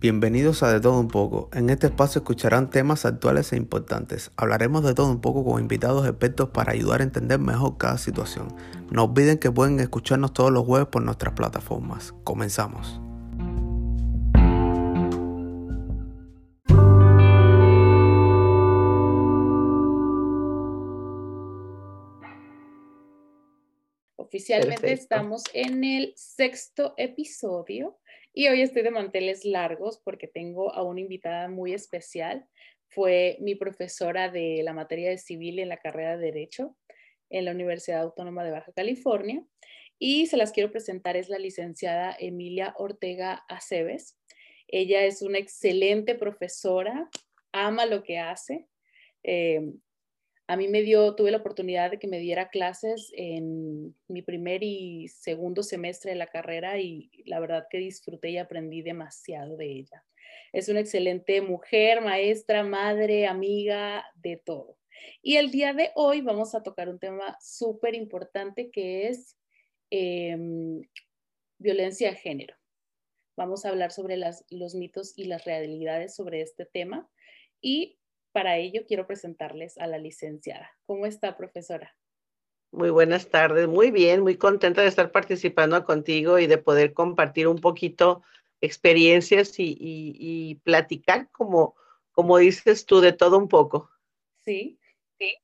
Bienvenidos a De Todo Un poco. En este espacio escucharán temas actuales e importantes. Hablaremos de todo un poco con invitados expertos para ayudar a entender mejor cada situación. No olviden que pueden escucharnos todos los jueves por nuestras plataformas. Comenzamos. Oficialmente estamos en el sexto episodio y hoy estoy de manteles largos porque tengo a una invitada muy especial. Fue mi profesora de la materia de civil en la carrera de Derecho en la Universidad Autónoma de Baja California. Y se las quiero presentar, es la licenciada Emilia Ortega Aceves. Ella es una excelente profesora, ama lo que hace. Eh, a mí me dio, tuve la oportunidad de que me diera clases en mi primer y segundo semestre de la carrera y la verdad que disfruté y aprendí demasiado de ella. Es una excelente mujer, maestra, madre, amiga, de todo. Y el día de hoy vamos a tocar un tema súper importante que es em, violencia de género. Vamos a hablar sobre los mitos y las realidades sobre este tema. Y para ello quiero presentarles a la licenciada. ¿Cómo está, profesora? Muy buenas tardes, muy bien, muy contenta de estar participando contigo y de poder compartir un poquito experiencias y, platicar, como, como dices tú, de todo un poco. Sí, sí.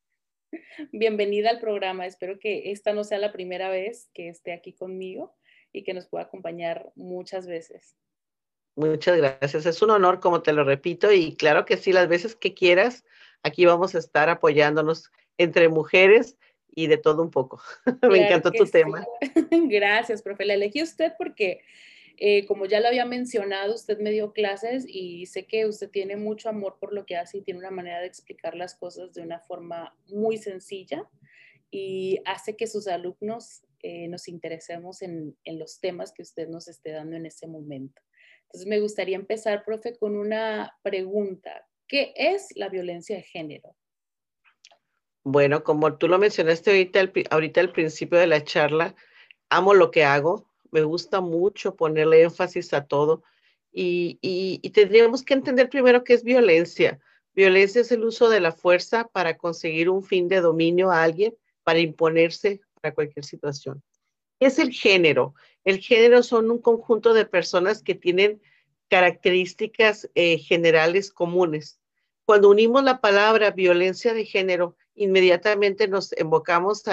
Bienvenida al programa. Espero que esta no sea la primera vez que esté aquí conmigo y que nos pueda acompañar muchas veces. Muchas gracias. Es un honor, como te lo repito, y claro que sí, las veces que quieras, aquí vamos a estar apoyándonos entre mujeres y de todo un poco. Me encantó tu tema. Gracias, profe. La elegí usted porque, eh, como ya lo había mencionado, usted me dio clases y sé que usted tiene mucho amor por lo que hace y tiene una manera de explicar las cosas de una forma muy sencilla y hace que sus alumnos eh, nos interesemos en, en los temas que usted nos esté dando en ese momento. Entonces, me gustaría empezar, profe, con una pregunta. ¿Qué es la violencia de género? Bueno, como tú lo mencionaste ahorita, ahorita al principio de la charla, amo lo que hago, me gusta mucho ponerle énfasis a todo y, y, tendríamos que entender primero qué es violencia. Violencia es el uso de la fuerza para conseguir un fin de dominio a alguien, para imponerse para cualquier situación. ¿Qué es el género? El género son un conjunto de personas que tienen características eh, generales comunes. Cuando unimos la palabra violencia de género, inmediatamente nos invocamos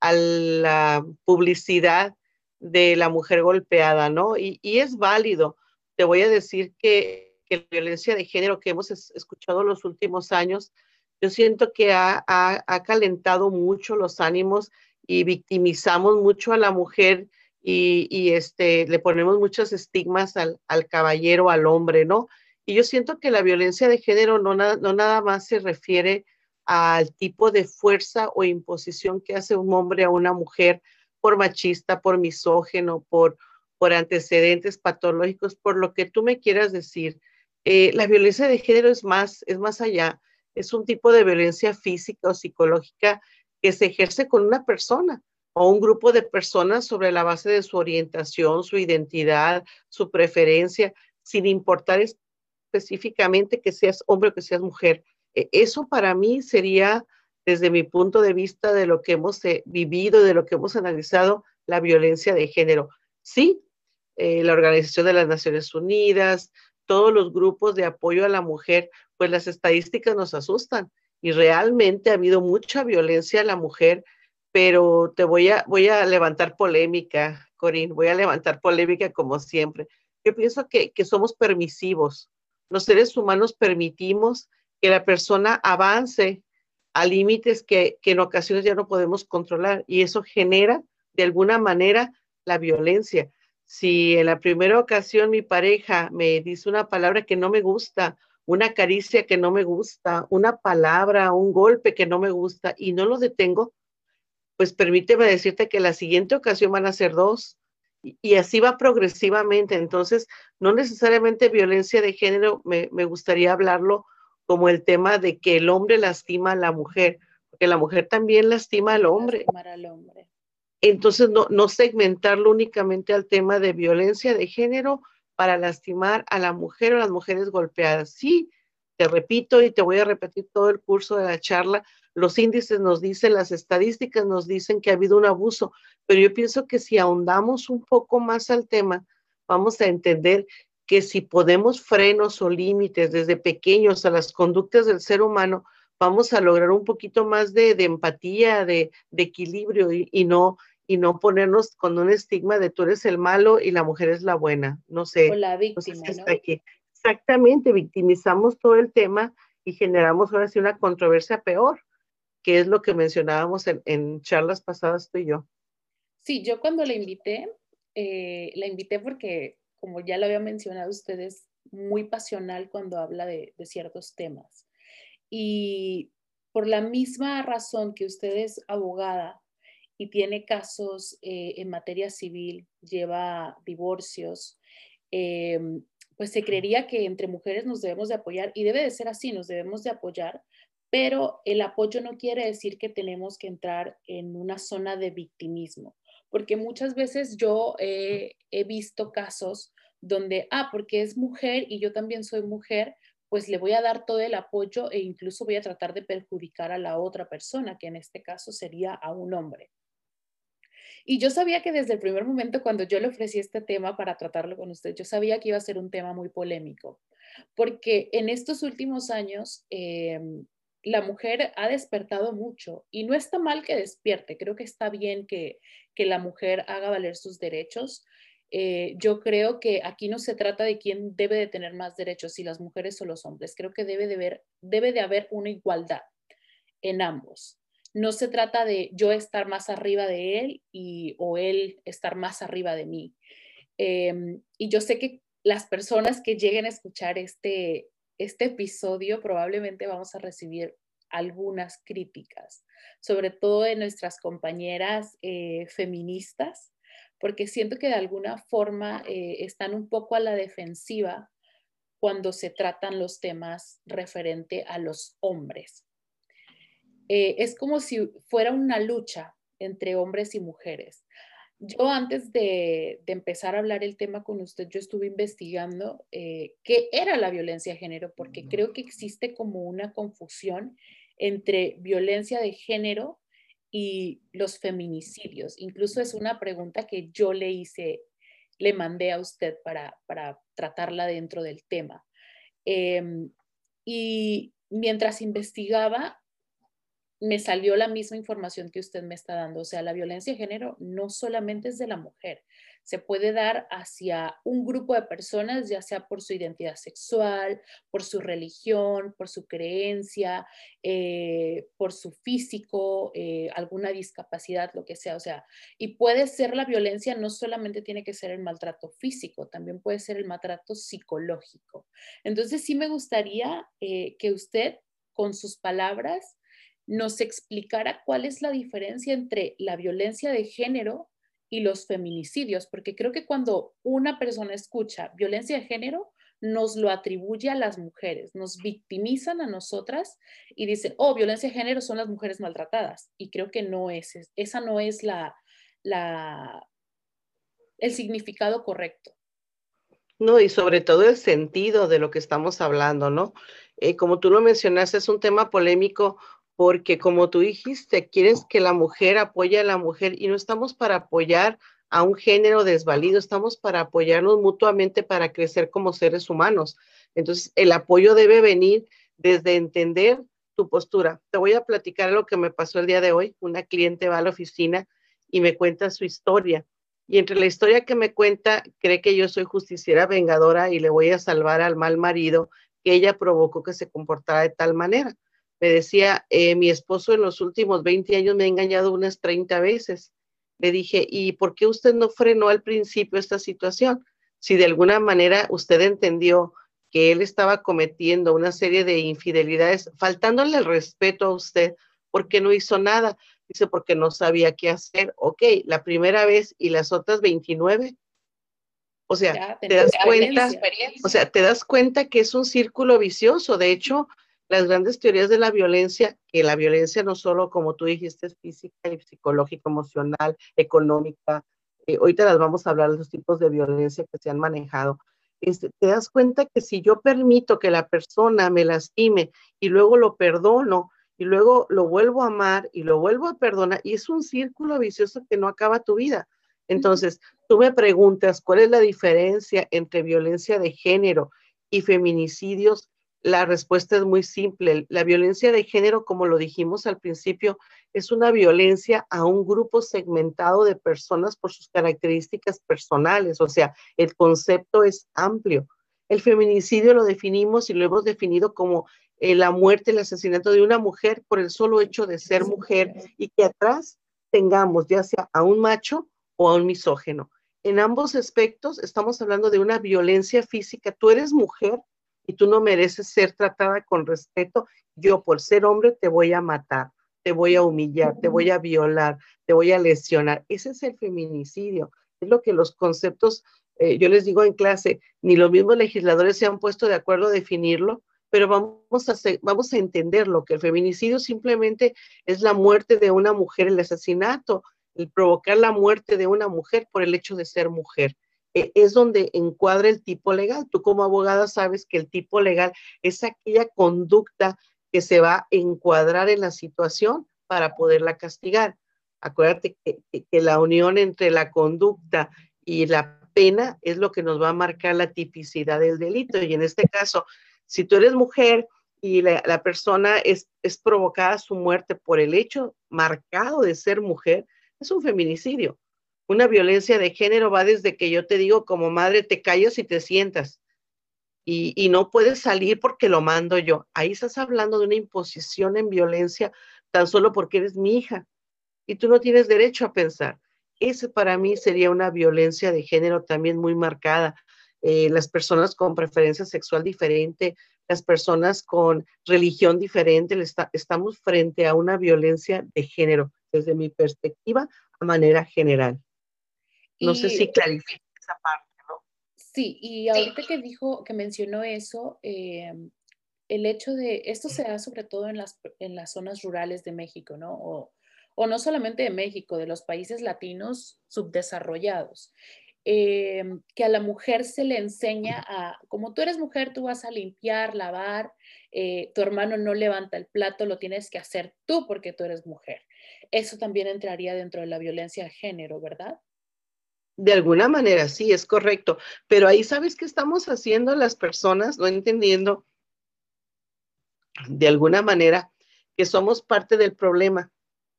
a la publicidad de la mujer golpeada, ¿no? Y, es válido. Te voy a decir que, la violencia de género que hemos escuchado los últimos años, yo siento que ha calentado mucho los ánimos y victimizamos mucho a la mujer y, este, le ponemos muchos estigmas al, caballero, al hombre, ¿no? Y yo siento que la violencia de género no, no nada más se refiere al tipo de fuerza o imposición que hace un hombre a una mujer por machista, por misógeno, por, por antecedentes patológicos, por lo que tú me quieras decir. Eh, la violencia de género es más, es más allá, es un tipo de violencia física o psicológica que se ejerce con una persona o un grupo de personas sobre la base de su orientación, su identidad, su preferencia, sin importar específicamente que seas hombre o que seas mujer. E, eso para mí sería, desde mi punto de vista de lo que hemos eh, vivido, de lo que hemos analizado, la violencia de género. Sí, eh, la Organización de las Naciones Unidas, todos los grupos de apoyo a la mujer, pues las estadísticas nos asustan y realmente ha habido mucha violencia a la mujer pero te voy a, voy a levantar polémica, Corín, voy a levantar polémica como siempre. Yo pienso que, que somos permisivos. Los seres humanos permitimos que la persona avance a límites que, que en ocasiones ya no podemos controlar y eso genera de alguna manera la violencia. Si en la primera ocasión mi pareja me dice una palabra que no me gusta, una caricia que no me gusta, una palabra, un golpe que no me gusta y no lo detengo, pues permíteme decirte que la siguiente ocasión van a ser dos y, así va progresivamente. Entonces, no necesariamente violencia de género, me, gustaría hablarlo como el tema de que el hombre lastima a la mujer, porque la mujer también lastima al hombre. Al hombre. Entonces, no, no segmentarlo únicamente al tema de violencia de género, para lastimar a la mujer o las mujeres golpeadas. Sí, te repito y te voy a repetir todo el curso de la charla, los índices nos dicen, las estadísticas nos dicen que ha habido un abuso, pero yo pienso que si ahondamos un poco más al tema, vamos a entender que si podemos frenos o límites desde pequeños a las conductas del ser humano, vamos a lograr un poquito más de, empatía, de, equilibrio y, no y no ponernos con un estigma de tú eres el malo y la mujer es la buena. No sé. O la víctima. Exactamente, victimizamos todo el tema y generamos ahora sí una controversia peor, que es lo que mencionábamos en, charlas pasadas tú y yo. Sí, yo cuando la invité, eh, la invité porque, como ya lo había mencionado ustedes, muy pasional cuando habla de, de ciertos temas. Y por la misma razón que usted es abogada y tiene casos eh, en materia civil, lleva divorcios, em, pues se creería que entre mujeres nos debemos de apoyar y debe de ser así, nos debemos de apoyar, pero el apoyo no quiere decir que tenemos que entrar en una zona de victimismo, porque muchas veces yo he visto casos donde, ah, porque es mujer y yo también soy mujer, pues le voy a dar todo el apoyo e incluso voy a tratar de perjudicar a la otra persona, que en este caso sería a un hombre. Y yo sabía que desde el primer momento cuando yo le ofrecí este tema para tratarlo con usted, yo sabía que iba a ser un tema muy polémico, porque en estos últimos años em, la mujer ha despertado mucho y no está mal que despierte, creo que está bien que, que la mujer haga valer sus derechos, eh, yo creo que aquí no se trata de quién debe de tener más derechos, si las mujeres o los hombres. Creo que debe de, debe de haber una igualdad en ambos. No se trata de yo estar más arriba de él y, o él estar más arriba de mí. Em, y yo sé que las personas que lleguen a escuchar este, este episodio probablemente vamos a recibir algunas críticas, sobre todo de nuestras compañeras eh, feministas, porque siento que de alguna forma eh, están un poco a la defensiva cuando se tratan los temas referente a los hombres. Eh, es como si fuera una lucha entre hombres y mujeres. Yo antes de, empezar a hablar el tema con usted, yo estuve investigando eh, qué era la violencia de género, porque creo que existe como una confusión entre violencia de género y los feminicidios. Incluso es una pregunta que yo le hice, le mandé a usted para, tratarla dentro del tema. Em, y mientras investigaba, me salió la misma información que usted me está dando. O sea, la violencia de género no solamente es de la mujer, se puede dar hacia un grupo de personas, ya sea por su identidad sexual, por su religión, por su creencia, eh, por su físico, eh, alguna discapacidad, lo que sea. O sea, y puede ser la violencia, no solamente tiene que ser el maltrato físico, también puede ser el maltrato psicológico. Entonces, sí me gustaría eh, que usted, con sus palabras, nos explicara cuál es la diferencia entre la violencia de género y los feminicidios, porque creo que cuando una persona escucha violencia de género, nos lo atribuye a las mujeres, nos victimizan a nosotras y dicen, oh, violencia de género son las mujeres maltratadas. Y creo que no es, esa no es la, la, el significado correcto. No, y sobre todo el sentido de lo que estamos hablando, ¿no? Eh, como tú lo mencionaste, es un tema polémico porque como tú dijiste, quieres que la mujer apoye a la mujer y no estamos para apoyar a un género desvalido, estamos para apoyarnos mutuamente para crecer como seres humanos. Entonces, el apoyo debe venir desde entender tu postura. Te voy a platicar lo que me pasó el día de hoy. Una cliente va a la oficina y me cuenta su historia. Y entre la historia que me cuenta, cree que yo soy justiciera vengadora y le voy a salvar al mal marido que ella provocó que se comportara de tal manera me decía, eh, mi esposo en los últimos 20 años me ha engañado unas 30 veces. Le dije, ¿y por qué usted no frenó al principio esta situación? Si de alguna manera usted entendió que él estaba cometiendo una serie de infidelidades, faltándole el respeto a usted, ¿por qué no hizo nada? Dice, porque no sabía qué hacer. Ok, la primera vez y las otras 29. O sea, te das cuenta, o sea, te das cuenta que es un círculo vicioso. De hecho, las grandes teorías de la violencia, que la violencia no solo, como tú dijiste, es física y psicológica, emocional, económica. Eh, ahorita las vamos a hablar los tipos de violencia que se han manejado. este, te das cuenta que si yo permito que la persona me lastime y luego lo perdono y luego lo vuelvo a amar y lo vuelvo a perdonar, y es un círculo vicioso que no acaba tu vida. Entonces, tú me preguntas, ¿cuál es la diferencia entre violencia de género y feminicidios? La respuesta es muy simple. La violencia de género, como lo dijimos al principio, es una violencia a un grupo segmentado de personas por sus características personales. O sea, el concepto es amplio. El feminicidio lo definimos y lo hemos definido como eh, la muerte, el asesinato de una mujer por el solo hecho de ser mujer y que atrás tengamos ya sea a un macho o a un misógeno. En ambos aspectos estamos hablando de una violencia física. Tú eres mujer y tú no mereces ser tratada con respeto. Yo por ser hombre te voy a matar, te voy a humillar, te voy a violar, te voy a lesionar. Ese es el feminicidio. Es lo que los conceptos, eh, yo les digo en clase, ni los mismos legisladores se han puesto de acuerdo a definirlo, pero vamos a, vamos a entender lo que el feminicidio simplemente es la muerte de una mujer, el asesinato, el provocar la muerte de una mujer por el hecho de ser mujer. E, es donde encuadra el tipo legal. Tú como abogada sabes que el tipo legal es aquella conducta que se va a encuadrar en la situación para poderla castigar. Acuérdate que, que la unión entre la conducta y la pena es lo que nos va a marcar la tipicidad del delito. Y en este caso, si tú eres mujer y la, persona es, es, provocada su muerte por el hecho marcado de ser mujer, es un feminicidio. Una violencia de género va desde que yo te digo como madre, te callas y te sientas. Y, no puedes salir porque lo mando yo. Ahí estás hablando de una imposición en violencia tan solo porque eres mi hija. Y tú no tienes derecho a pensar. Ese para mí sería una violencia de género también muy marcada. Eh, las personas con preferencia sexual diferente, las personas con religión diferente, estamos frente a una violencia de género, desde mi perspectiva, a manera general. No sé si clarifica esa parte, ¿no? Sí, y ahorita que dijo, que mencionó eso, eh, el hecho de, esto se da sobre todo en las, en las zonas rurales de México, ¿no? O, o no solamente de México, de los países latinos subdesarrollados. Em, que a la mujer se le enseña a, como tú eres mujer, tú vas a limpiar, lavar, eh, tu hermano no levanta el plato, lo tienes que hacer tú porque tú eres mujer. Eso también entraría dentro de la violencia de género, ¿verdad? De alguna manera, sí, es correcto. Pero ahí sabes qué estamos haciendo las personas, no entendiendo de alguna manera que somos parte del problema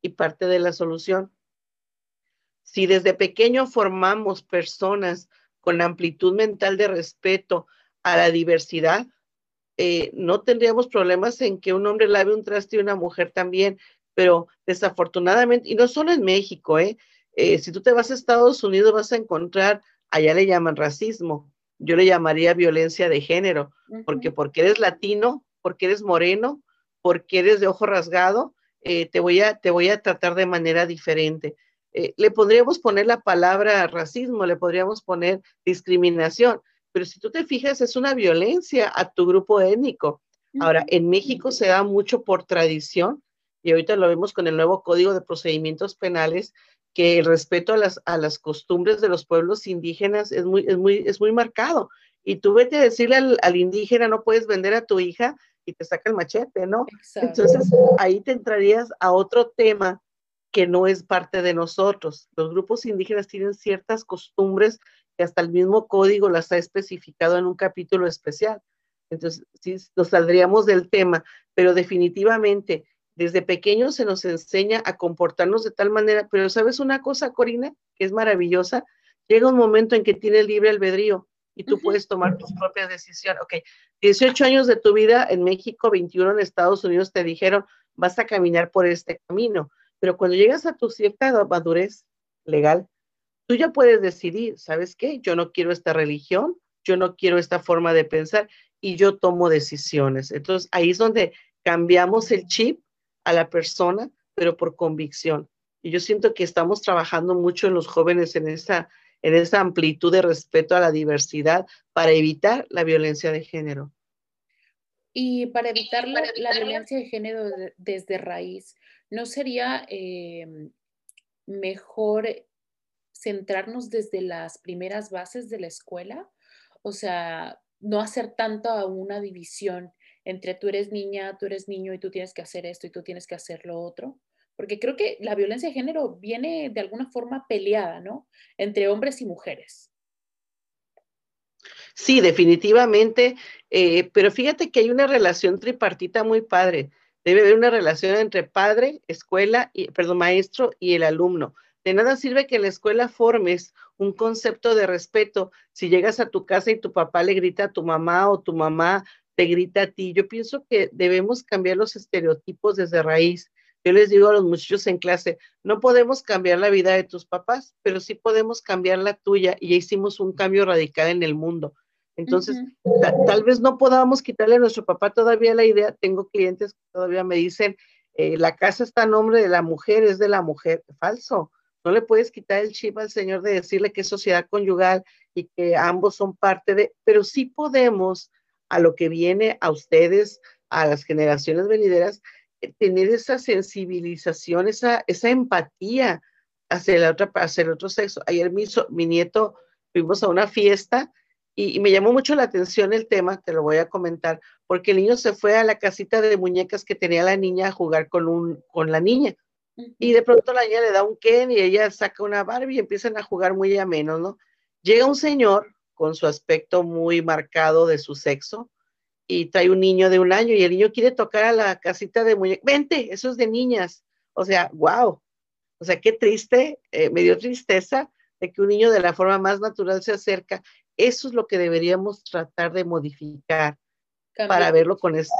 y parte de la solución. Si desde pequeño formamos personas con amplitud mental de respeto a la diversidad, eh, no tendríamos problemas en que un hombre lave un traste y una mujer también, pero desafortunadamente, y no solo en México, ¿eh? Eh si tú te vas a Estados Unidos vas a encontrar, allá le llaman racismo, yo le llamaría violencia de género, porque porque eres latino, porque eres moreno, porque eres de ojo rasgado, eh, te, voy a, te voy a tratar de manera diferente. Eh, le podríamos poner la palabra racismo, le podríamos poner discriminación, pero si tú te fijas, es una violencia a tu grupo étnico. Ahora, en México se da mucho por tradición, y ahorita lo vemos con el nuevo Código de Procedimientos Penales, que el respeto a las, a las costumbres de los pueblos indígenas es muy, es muy, es muy marcado. Y tú vete a decirle al, indígena, no puedes vender a tu hija y te saca el machete, ¿no? Entonces, ahí te entrarías a otro tema que no es parte de nosotros. Los grupos indígenas tienen ciertas costumbres que hasta el mismo código las ha especificado en un capítulo especial. Entonces, sí, nos saldríamos del tema, pero definitivamente desde pequeños se nos enseña a comportarnos de tal manera, pero sabes una cosa, Corina, que es maravillosa, llega un momento en que tienes libre albedrío y tú puedes tomar tus propias decisiones. Ok, 18 años de tu vida en México, 21 en Estados Unidos, te dijeron, vas a caminar por este camino pero cuando llegas a tu cierta madurez legal, tú ya puedes decidir, ¿sabes qué? Yo no quiero esta religión, yo no quiero esta forma de pensar y yo tomo decisiones. Entonces ahí es donde cambiamos el chip a la persona, pero por convicción. Y yo siento que estamos trabajando mucho en los jóvenes en esa, en esa amplitud de respeto a la diversidad para evitar la violencia de género. Y para evitar la, la violencia de género desde raíz, ¿no sería em, mejor centrarnos desde las primeras bases de la escuela? O sea, no hacer tanto a una división entre tú eres niña, tú eres niño y tú tienes que hacer esto y tú tienes que hacer lo otro. Porque creo que la violencia de género viene de alguna forma peleada, ¿no? Entre hombres y mujeres. Sí, definitivamente, eh, pero fíjate que hay una relación tripartita muy padre. Debe haber una relación entre padre, escuela, y, perdón, maestro y el alumno. De nada sirve que en la escuela formes un concepto de respeto si llegas a tu casa y tu papá le grita a tu mamá o tu mamá te grita a ti. Yo pienso que debemos cambiar los estereotipos desde raíz. Yo les digo a los muchachos en clase, no podemos cambiar la vida de tus papás, pero sí podemos cambiar la tuya y ya hicimos un cambio radical en el mundo. Entonces, tal vez no podamos quitarle a nuestro papá todavía la idea. Tengo clientes que todavía me dicen, eh, la casa está a nombre de la mujer, es de la mujer. Falso. No le puedes quitar el chip al Señor de decirle que es sociedad conyugal y que ambos son parte de, pero sí podemos a lo que viene a ustedes, a las generaciones venideras, eh, tener esa sensibilización, esa, esa empatía hacia, la otra, hacia el otro sexo. Ayer mi, mi nieto fuimos a una fiesta y, me llamó mucho la atención el tema, te lo voy a comentar, porque el niño se fue a la casita de muñecas que tenía la niña a jugar con, un, con la niña. Y de pronto la niña le da un Ken y ella saca una Barbie y empiezan a jugar muy a menos, ¿no? Llega un señor con su aspecto muy marcado de su sexo y trae un niño de un año y el niño quiere tocar a la casita de muñecas. Vente, eso es de niñas. O sea, wow. O sea, qué triste, eh, me dio tristeza de que un niño de la forma más natural se acerca eso es lo que deberíamos tratar de modificar para verlo con eso,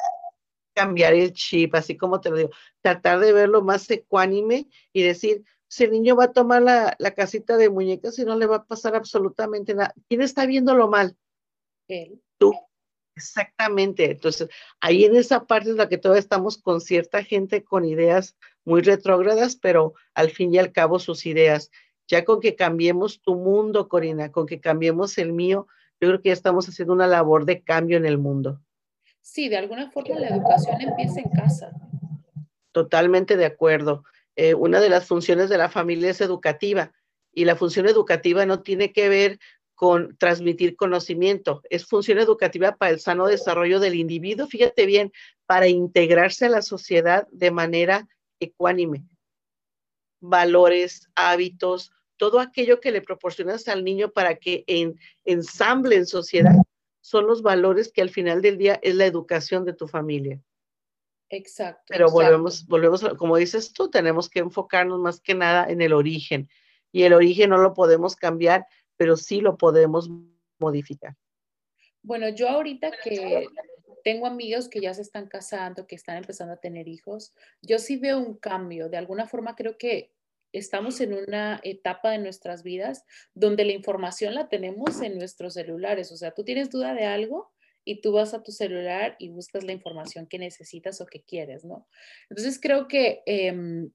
cambiar el chip, así como te lo digo, tratar de verlo más ecuánime y decir, si el niño va a tomar la, casita de muñecas y no le va a pasar absolutamente nada. ¿Quién está viéndolo mal? Él. Tú. Exactamente. Entonces, ahí en esa parte es la que todavía estamos con cierta gente con ideas muy retrógradas, pero al fin y al cabo sus ideas ya con que cambiemos tu mundo, Corina, con que cambiemos el mío, yo creo que ya estamos haciendo una labor de cambio en el mundo. Sí, de alguna forma la educación empieza en casa. Totalmente de acuerdo. Eh, una de las funciones de la familia es educativa y la función educativa no tiene que ver con transmitir conocimiento, es función educativa para el sano desarrollo del individuo, fíjate bien, para integrarse a la sociedad de manera ecuánime. Valores, hábitos, todo aquello que le proporcionas al niño para que en, ensamble en sociedad son los valores que al final del día es la educación de tu familia. Exacto. Pero volvemos, volvemos, como dices tú, tenemos que enfocarnos más que nada en el origen. Y el origen no lo podemos cambiar, pero sí lo podemos modificar. Bueno, yo ahorita que tengo amigos que ya se están casando, que están empezando a tener hijos, yo sí veo un cambio. De alguna forma creo que estamos en una etapa de nuestras vidas donde la información la tenemos en nuestros celulares. O sea, tú tienes duda de algo y tú vas a tu celular y buscas la información que necesitas o que quieres, ¿no? Entonces creo que, em,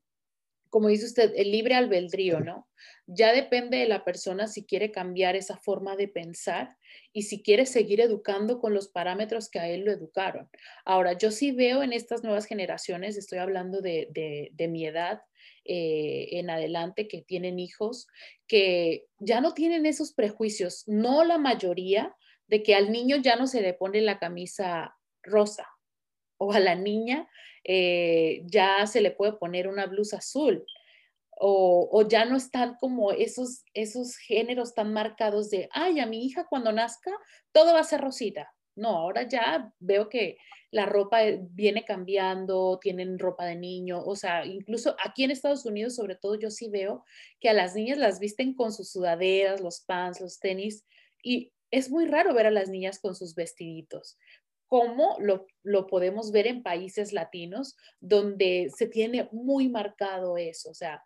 como dice usted, el libre albedrío, ¿no? Ya depende de la persona si quiere cambiar esa forma de pensar y si quiere seguir educando con los parámetros que a él lo educaron. Ahora, yo sí veo en estas nuevas generaciones, estoy hablando de, de mi edad, eh, en adelante que tienen hijos, que ya no tienen esos prejuicios, no la mayoría, de que al niño ya no se le pone la camisa rosa o a la niña eh, ya se le puede poner una blusa azul. O, o, ya no están como esos, esos géneros tan marcados de, ay, a mi hija cuando nazca todo va a ser rosita. No, ahora ya veo que la ropa eh, viene cambiando, tienen ropa de niño, o sea, incluso aquí en Estados Unidos, sobre todo, yo sí veo que a las niñas las visten con sus sudaderas, los pants, los tenis, y es muy raro ver a las niñas con sus vestiditos. ¿Cómo lo, lo podemos ver en países latinos donde se tiene muy marcado eso? O sea,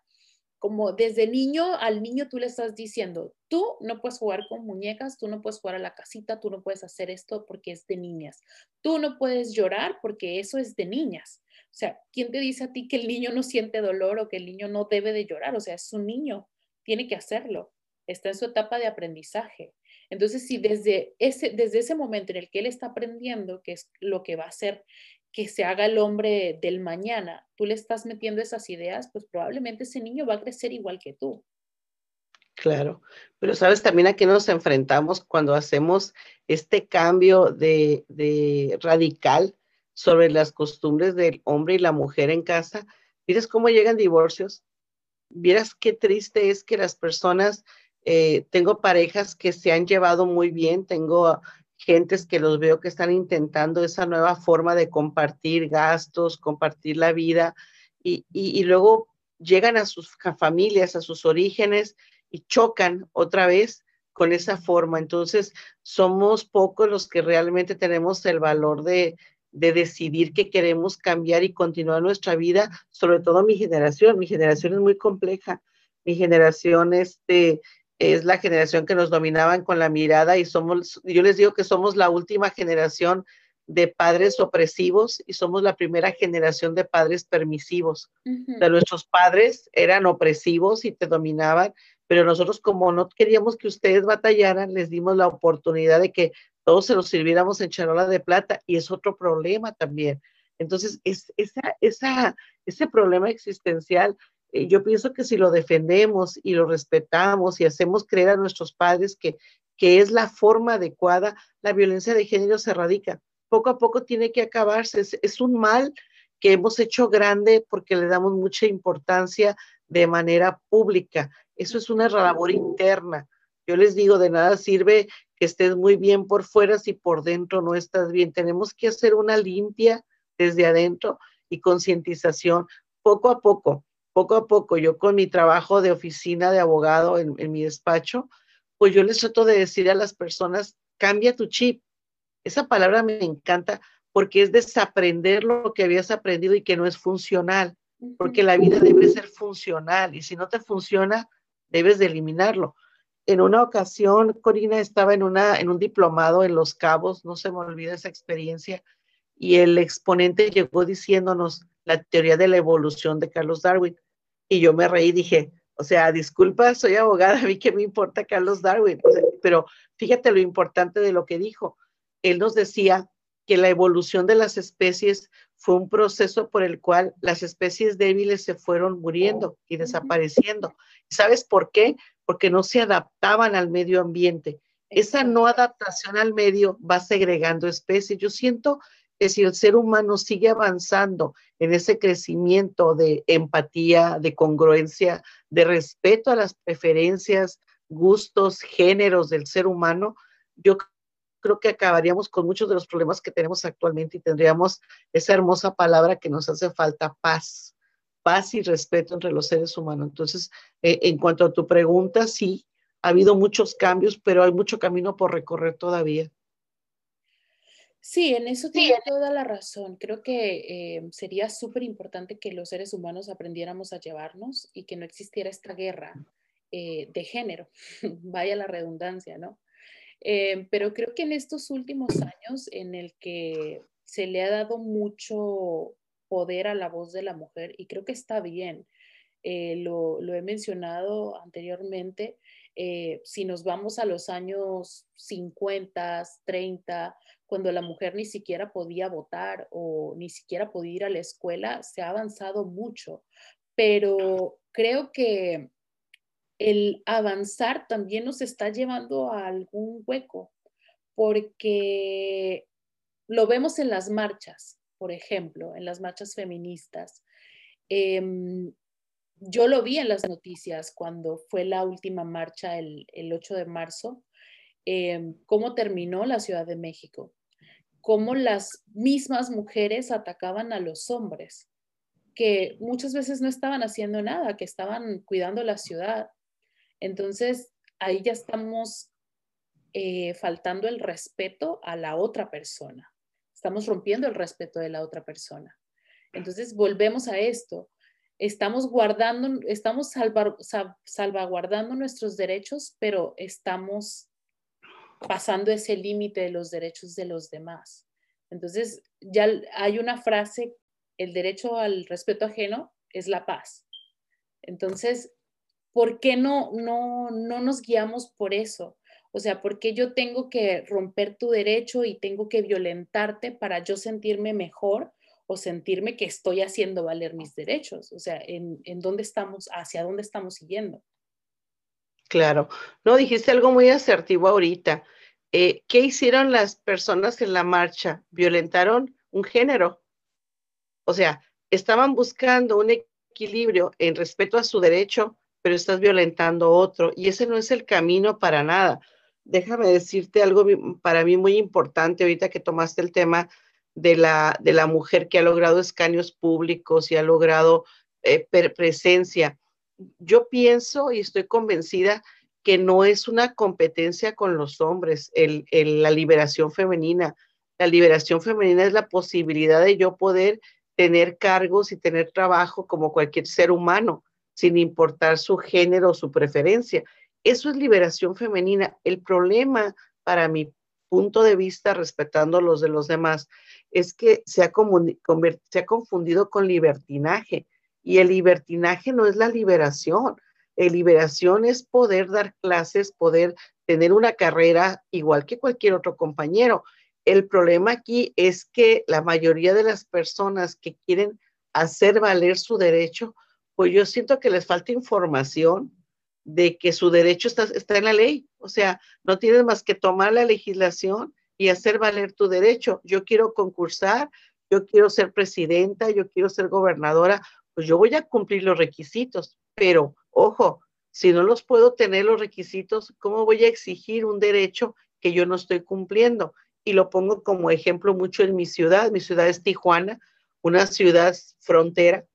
como desde niño al niño tú le estás diciendo, tú no puedes jugar con muñecas, tú no puedes jugar a la casita, tú no puedes hacer esto porque es de niñas, tú no puedes llorar porque eso es de niñas. O sea, ¿quién te dice a ti que el niño no siente dolor o que el niño no debe de llorar? O sea, es un niño, tiene que hacerlo, está en su etapa de aprendizaje. Entonces, si desde ese, desde ese momento en el que él está aprendiendo, que es lo que va a hacer que se haga el hombre del mañana, tú le estás metiendo esas ideas, pues probablemente ese niño va a crecer igual que tú. Claro, pero sabes también a qué nos enfrentamos cuando hacemos este cambio de, de radical sobre las costumbres del hombre y la mujer en casa. Miras cómo llegan divorcios. Vieras qué triste es que las personas, eh, tengo parejas que se han llevado muy bien, tengo gentes que los veo que están intentando esa nueva forma de compartir gastos, compartir la vida y, y, y luego llegan a sus familias, a sus orígenes y chocan otra vez con esa forma. Entonces, somos pocos los que realmente tenemos el valor de, de decidir que queremos cambiar y continuar nuestra vida, sobre todo mi generación. Mi generación es muy compleja. Mi generación este, es la generación que nos dominaban con la mirada y somos, yo les digo que somos la última generación de padres opresivos y somos la primera generación de padres permisivos. de nuestros padres eran opresivos y te dominaban, pero nosotros como no queríamos que ustedes batallaran, les dimos la oportunidad de que todos se los sirviéramos en charola de plata y es otro problema también. Entonces, es, esa, esa, ese problema existencial, eh, yo pienso que si lo defendemos y lo respetamos y hacemos creer a nuestros padres que, que es la forma adecuada, la violencia de género se erradica. Poco a poco tiene que acabarse. Es, es un mal que hemos hecho grande porque le damos mucha importancia de manera pública eso es una labor interna. Yo les digo, de nada sirve que estés muy bien por fuera si por dentro no estás bien. Tenemos que hacer una limpia desde adentro y concientización poco a poco, poco a poco. Yo con mi trabajo de oficina de abogado en, en mi despacho, pues yo les trato de decir a las personas, cambia tu chip. Esa palabra me encanta porque es desaprender lo que habías aprendido y que no es funcional, porque la vida debe ser funcional y si no te funciona, debes de eliminarlo. En una ocasión, Corina estaba en, una, en un diplomado en Los Cabos, no se me olvida esa experiencia, y el exponente llegó diciéndonos la teoría de la evolución de Carlos Darwin. Y yo me reí y dije, o sea, disculpa, soy abogada, a mí qué me importa Carlos Darwin, pero fíjate lo importante de lo que dijo. Él nos decía que la evolución de las especies fue un proceso por el cual las especies débiles se fueron muriendo y desapareciendo. ¿Sabes por qué? Porque no se adaptaban al medio ambiente. Esa no adaptación al medio va segregando especies. Yo siento que si el ser humano sigue avanzando en ese crecimiento de empatía, de congruencia, de respeto a las preferencias, gustos, géneros del ser humano, yo creo que acabaríamos con muchos de los problemas que tenemos actualmente y tendríamos esa hermosa palabra que nos hace falta, paz, paz y respeto entre los seres humanos. Entonces, eh, en cuanto a tu pregunta, sí, ha habido muchos cambios, pero hay mucho camino por recorrer todavía. Sí, en eso tiene toda la razón. Creo que eh, sería súper importante que los seres humanos aprendiéramos a llevarnos y que no existiera esta guerra eh, de género, vaya la redundancia, ¿no? Eh, pero creo que en estos últimos años en el que se le ha dado mucho poder a la voz de la mujer y creo que está bien, eh, lo, he mencionado anteriormente, eh, si nos vamos a los años 50, 30, cuando la mujer ni siquiera podía votar o ni siquiera podía ir a la escuela, se ha avanzado mucho, pero creo que el avanzar también nos está llevando a algún hueco, porque lo vemos en las marchas, por ejemplo, en las marchas feministas. Em, yo lo vi en las noticias cuando fue la última marcha el, 8 de marzo, em, cómo terminó la Ciudad de México, cómo las mismas mujeres atacaban a los hombres, que muchas veces no estaban haciendo nada, que estaban cuidando la ciudad entonces, ahí ya estamos eh, faltando el respeto a la otra persona. Estamos rompiendo el respeto de la otra persona. Entonces, volvemos a esto. Estamos guardando, estamos salvaguardando nuestros derechos, pero estamos pasando ese límite de los derechos de los demás. Entonces, ya hay una frase, el derecho al respeto ajeno es la paz. Entonces, ¿por qué no, no, no nos guiamos por eso? O sea, ¿por qué yo tengo que romper tu derecho y tengo que violentarte para yo sentirme mejor o sentirme que estoy haciendo valer mis derechos? O sea, ¿en, en dónde estamos, hacia dónde estamos siguiendo? Claro, no dijiste algo muy asertivo ahorita. Eh, ¿Qué hicieron las personas en la marcha? Violentaron un género. O sea, estaban buscando un equilibrio en respeto a su derecho, pero estás violentando otro y ese no es el camino para nada. Déjame decirte algo para mí muy importante ahorita que tomaste el tema de la, de la mujer que ha logrado escaños públicos y ha logrado eh, presencia. Yo pienso y estoy convencida que no es una competencia con los hombres, el, la liberación femenina. La liberación femenina es la posibilidad de yo poder tener cargos y tener trabajo como cualquier ser humano, sin importar su género o su preferencia. Eso es liberación femenina. El problema, para mi punto de vista, respetando los de los demás, es que se ha, se ha confundido con libertinaje. Y el libertinaje no es la liberación. El liberación es poder dar clases, poder tener una carrera igual que cualquier otro compañero. El problema aquí es que la mayoría de las personas que quieren hacer valer su derecho, pues yo siento que les falta información de que su derecho está, está en la ley. O sea, no tienes más que tomar la legislación y hacer valer tu derecho. Yo quiero concursar, yo quiero ser presidenta, yo quiero ser gobernadora, pues yo voy a cumplir los requisitos, pero ojo, si no los puedo tener los requisitos, ¿cómo voy a exigir un derecho que yo no estoy cumpliendo? y lo pongo como ejemplo mucho en mi ciudad. Mi ciudad es Tijuana, una ciudad frontera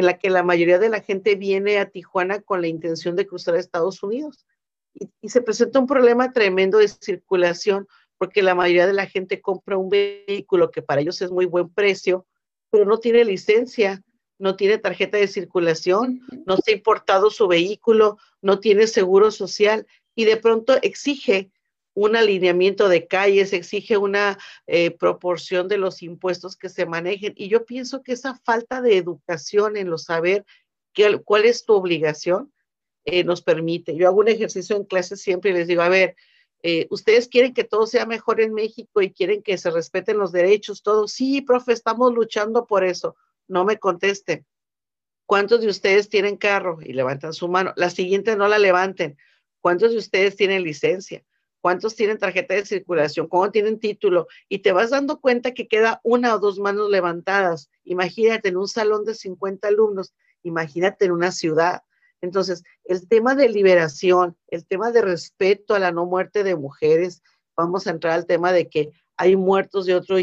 en la que la mayoría de la gente viene a Tijuana con la intención de cruzar a Estados Unidos. Y, se presenta un problema tremendo de circulación porque la mayoría de la gente compra un vehículo que para ellos es muy buen precio, pero no tiene licencia, no tiene tarjeta de circulación, no se ha importado su vehículo, no tiene seguro social y de pronto exige un alineamiento de calles, exige una eh, proporción de los impuestos que se manejen. Y yo pienso que esa falta de educación en lo saber qué, cuál es tu obligación eh, nos permite. Yo hago un ejercicio en clase siempre y les digo, a ver, eh, ustedes quieren que todo sea mejor en México y quieren que se respeten los derechos, todo. Sí, profe, estamos luchando por eso. No me contesten. ¿Cuántos de ustedes tienen carro? Y levantan su mano. La siguiente no la levanten. ¿Cuántos de ustedes tienen licencia? Cuántos tienen tarjeta de circulación, cómo tienen título, y te vas dando cuenta que queda una o dos manos levantadas. Imagínate en un salón de 50 alumnos, imagínate en una ciudad. Entonces, el tema de liberación, el tema de respeto a la no muerte de mujeres, vamos a entrar al tema de que hay muertos de otro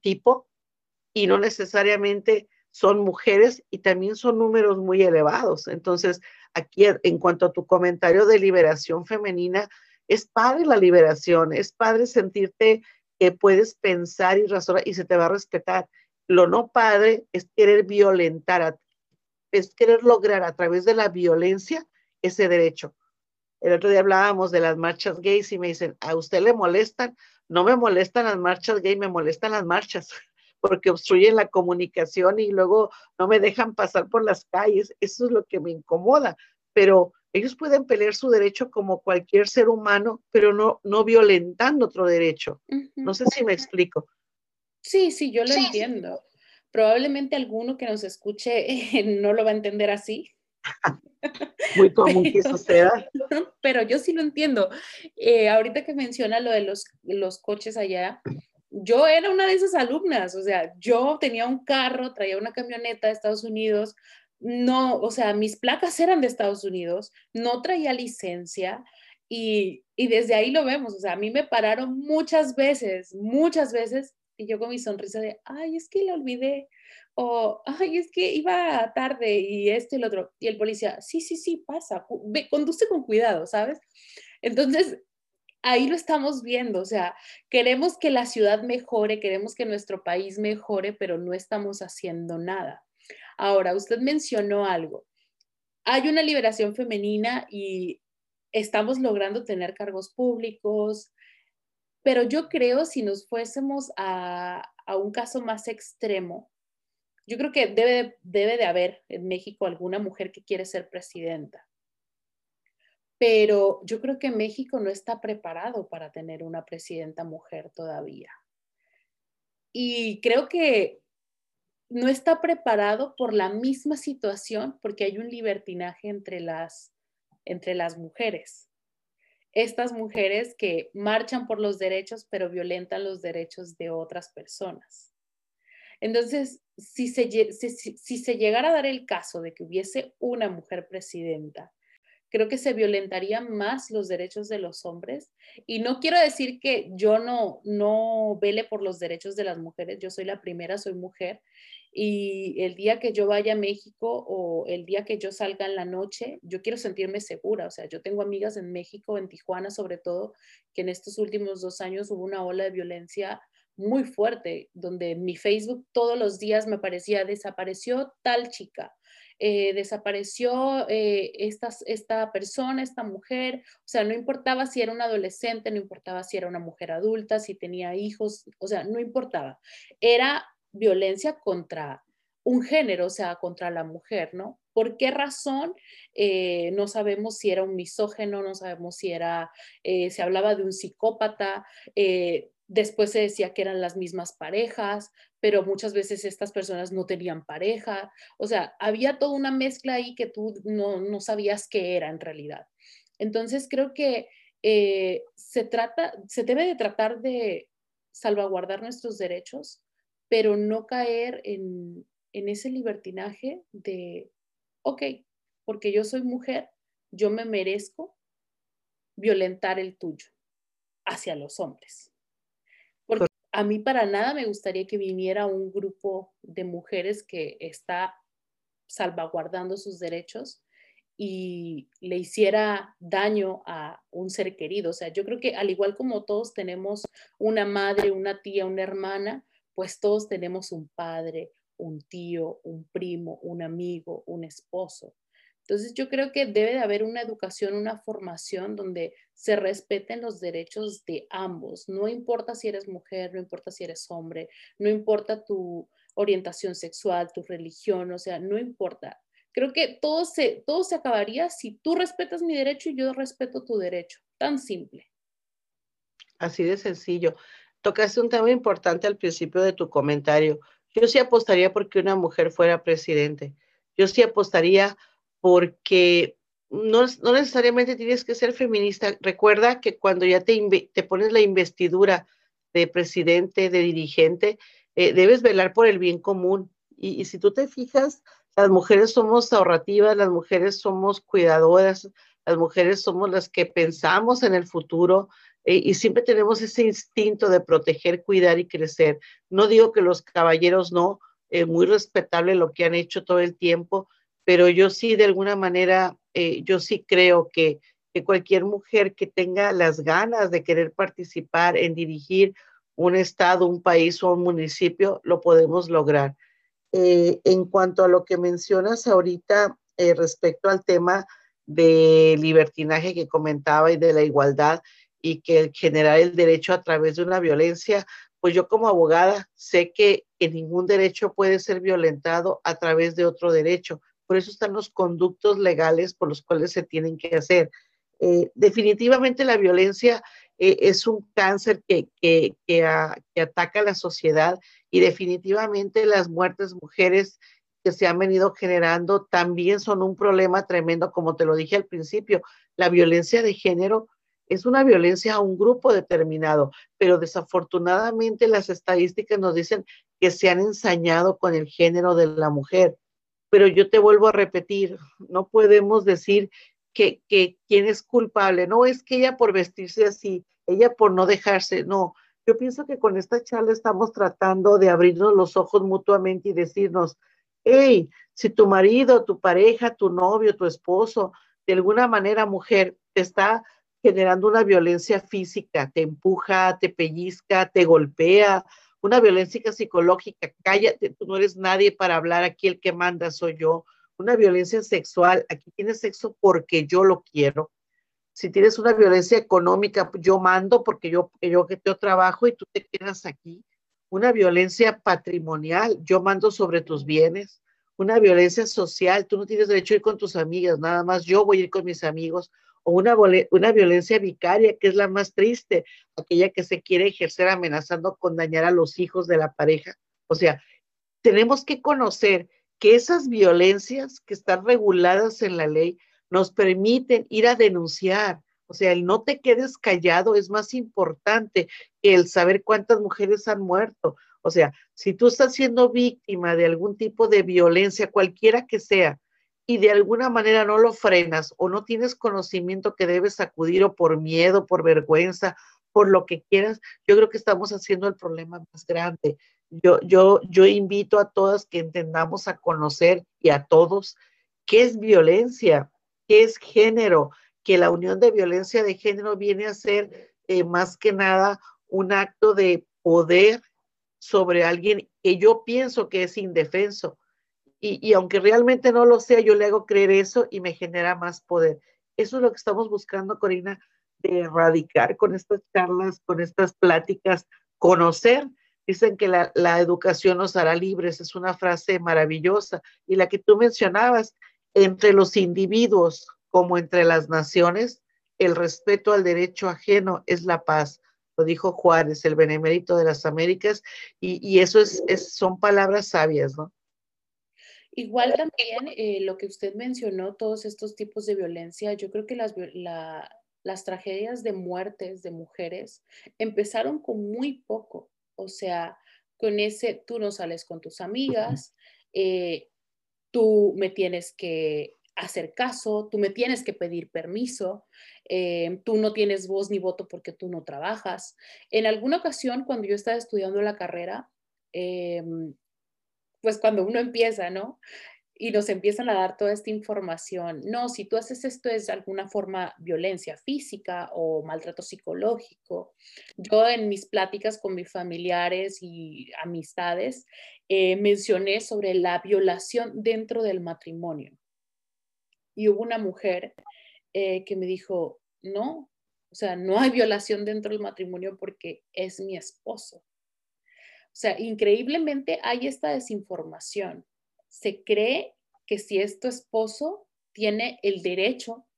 tipo y no necesariamente son mujeres y también son números muy elevados. Entonces, aquí en cuanto a tu comentario de liberación femenina, es padre la liberación, es padre sentirte que puedes pensar y razonar y se te va a respetar. Lo no padre es querer violentar, es querer lograr a través de la violencia ese derecho. El otro día hablábamos de las marchas gays y me dicen, ¿a usted le molestan? No me molestan las marchas gay, me molestan las marchas porque obstruyen la comunicación y luego no me dejan pasar por las calles. Eso es lo que me incomoda. Pero ellos pueden pelear su derecho como cualquier ser humano, pero no, no violentando otro derecho. No sé si me explico. Sí, sí, yo lo entiendo. Probablemente alguno que nos escuche no lo va a entender así. Muy común que eso sea. Pero yo sí lo entiendo. Eh, ahorita que menciona lo de los, los coches allá, yo era una de esas alumnas, o sea, yo tenía un carro, traía una camioneta de Estados Unidos, no, o sea, mis placas eran de Estados Unidos, no traía licencia y, desde ahí lo vemos, o sea, a mí me pararon muchas veces, muchas veces y yo con mi sonrisa de, ay, es que lo olvidé, o, ay, es que iba tarde y este y el otro, y el policía, sí, sí, sí, pasa, ve, conduce con cuidado, ¿sabes? Entonces, ahí lo estamos viendo, o sea, queremos que la ciudad mejore, queremos que nuestro país mejore, pero no estamos haciendo nada. Ahora, usted mencionó algo. Hay una liberación femenina y estamos logrando tener cargos públicos, pero yo creo si nos fuésemos a, un caso más extremo, yo creo que debe, debe de haber en México alguna mujer que quiere ser presidenta. Pero yo creo que México no está preparado para tener una presidenta mujer todavía. Y creo que no está preparado por la misma situación, porque hay un libertinaje entre las, entre las mujeres. Estas mujeres que marchan por los derechos, pero violentan los derechos de otras personas. Entonces, si se, si se llegara a dar el caso de que hubiese una mujer presidenta creo que se violentarían más los derechos de los hombres. Y no quiero decir que yo no, no vele por los derechos de las mujeres, yo soy la primera, soy mujer. Y el día que yo vaya a México o el día que yo salga en la noche, yo quiero sentirme segura. O sea, yo tengo amigas en México, en Tijuana sobre todo, que en estos últimos dos años hubo una ola de violencia muy fuerte, donde mi Facebook todos los días me parecía desapareció tal chica, eh, desapareció eh, esta, persona, esta mujer, o sea, no importaba si era un adolescente, no importaba si era una mujer adulta, si tenía hijos, o sea, no importaba. Era violencia contra un género, o sea, contra la mujer, ¿no? ¿Por qué razón? Eh, no sabemos si era un misógeno, no sabemos si era, se hablaba de un psicópata, Después se decía que eran las mismas parejas, pero muchas veces estas personas no tenían pareja. O sea, había toda una mezcla ahí que tú no, sabías qué era en realidad. Entonces creo que eh, se trata, se debe de tratar de salvaguardar nuestros derechos, pero no caer en, en ese libertinaje de, ok, porque yo soy mujer, yo me merezco violentar el tuyo hacia los hombres a mí para nada me gustaría que viniera un grupo de mujeres que está salvaguardando sus derechos y le hiciera daño a un ser querido. O sea, yo creo que al igual como todos tenemos una madre, una tía, una hermana, pues todos tenemos un padre, un tío, un primo, un amigo, un esposo. Entonces yo creo que debe de haber una educación, una formación donde se respeten los derechos de ambos. No importa si eres mujer, no importa si eres hombre, no importa tu orientación sexual, tu religión, o sea, no importa. Creo que todo se, todo se acabaría si tú respetas mi derecho y yo respeto tu derecho. Tan simple. Así de sencillo. Tocaste un tema importante al principio de tu comentario. Yo sí apostaría porque una mujer fuera presidente. Yo sí apostaría porque no, necesariamente tienes que ser feminista. Recuerda que cuando ya te, te pones la investidura de presidente, de dirigente, eh, debes velar por el bien común. Y, si tú te fijas, las mujeres somos ahorrativas, las mujeres somos cuidadoras, las mujeres somos las que pensamos en el futuro eh, y siempre tenemos ese instinto de proteger, cuidar y crecer. No digo que los caballeros no, es muy respetable lo que han hecho todo el tiempo, pero yo sí, de alguna manera, eh, yo sí creo que, cualquier mujer que tenga las ganas de querer participar en dirigir un estado, un país o un municipio, lo podemos lograr. Eh, en cuanto a lo que mencionas ahorita eh, respecto al tema de libertinaje que comentaba y de la igualdad y que generar el derecho a través de una violencia, pues yo como abogada sé que, que ningún derecho puede ser violentado a través de otro derecho por eso están los conductos legales por los cuales se tienen que hacer. Eh, definitivamente la violencia eh, es un cáncer que, que, que, ataca a la sociedad y definitivamente las muertes mujeres que se han venido generando también son un problema tremendo, como te lo dije al principio. La violencia de género es una violencia a un grupo determinado, pero desafortunadamente las estadísticas nos dicen que se han ensañado con el género de la mujer pero yo te vuelvo a repetir, no podemos decir que, que quién es culpable, no es que ella por vestirse así, ella por no dejarse, no. Yo pienso que con esta charla estamos tratando de abrirnos los ojos mutuamente y decirnos, hey, si tu marido, tu pareja, tu novio, tu esposo, de alguna manera mujer, te está generando una violencia física, te empuja, te pellizca, te golpea, una violencia psicológica, cállate, tú no eres nadie para hablar, aquí el que manda soy yo, una violencia sexual, aquí tienes sexo porque yo lo quiero. Si tienes una violencia económica, yo mando porque yo, yo, yo trabajo y tú te quedas aquí. Una violencia patrimonial, yo mando sobre tus bienes. Una violencia social, tú no tienes derecho a ir con tus amigas, nada más yo voy a ir con mis amigos una, una violencia vicaria, que es la más triste, aquella que se quiere ejercer amenazando con dañar a los hijos de la pareja. O sea, tenemos que conocer que esas violencias que están reguladas en la ley nos permiten ir a denunciar. O sea, el no te quedes callado es más importante que el saber cuántas mujeres han muerto. O sea, si tú estás siendo víctima de algún tipo de violencia, cualquiera que sea, y de alguna manera no lo frenas o no tienes conocimiento que debes acudir o por miedo, por vergüenza, por lo que quieras, yo creo que estamos haciendo el problema más grande. Yo, yo, yo invito a todas que entendamos a conocer y a todos qué es violencia, qué es género, que la unión de violencia de género viene a ser eh, más que nada un acto de poder sobre alguien que yo pienso que es indefenso. Y, aunque realmente no lo sea, yo le hago creer eso y me genera más poder. Eso es lo que estamos buscando, Corina, de erradicar con estas charlas, con estas pláticas, conocer. Dicen que la, educación nos hará libres, es una frase maravillosa. Y la que tú mencionabas, entre los individuos como entre las naciones, el respeto al derecho ajeno es la paz lo dijo Juárez, el benemérito de las Américas, y, eso es, son palabras sabias, ¿no? Igual también eh, lo que usted mencionó, todos estos tipos de violencia, yo creo que las, las tragedias de muertes de mujeres empezaron con muy poco, o sea, con ese, tú no sales con tus amigas, eh, tú me tienes que hacer caso, tú me tienes que pedir permiso, eh, tú no tienes voz ni voto porque tú no trabajas. En alguna ocasión, cuando yo estaba estudiando la carrera, em, pues cuando uno empieza, ¿no? Y nos empiezan a dar toda esta información. No, si tú haces esto es alguna forma violencia física o maltrato psicológico. Yo en mis pláticas con mis familiares y amistades eh, mencioné sobre la violación dentro del matrimonio y hubo una mujer eh, que me dijo, no, o sea, no hay violación dentro del matrimonio porque es mi esposo. O sea, increíblemente hay esta desinformación. Se cree que si es tu esposo, tiene el derecho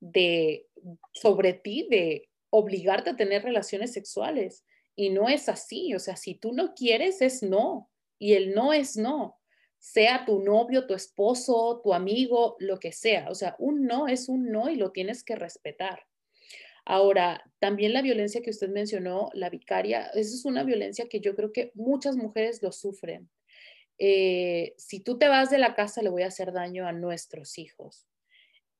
de, sobre ti, de obligarte a tener relaciones sexuales. Y no es así. O sea, si tú no quieres, es no. Y el no es no sea tu novio, tu esposo, tu amigo, lo que sea. O sea, un no es un no y lo tienes que respetar. Ahora, también la violencia que usted mencionó, la vicaria, esa es una violencia que yo creo que muchas mujeres lo sufren. Eh, si tú te vas de la casa, le voy a hacer daño a nuestros hijos.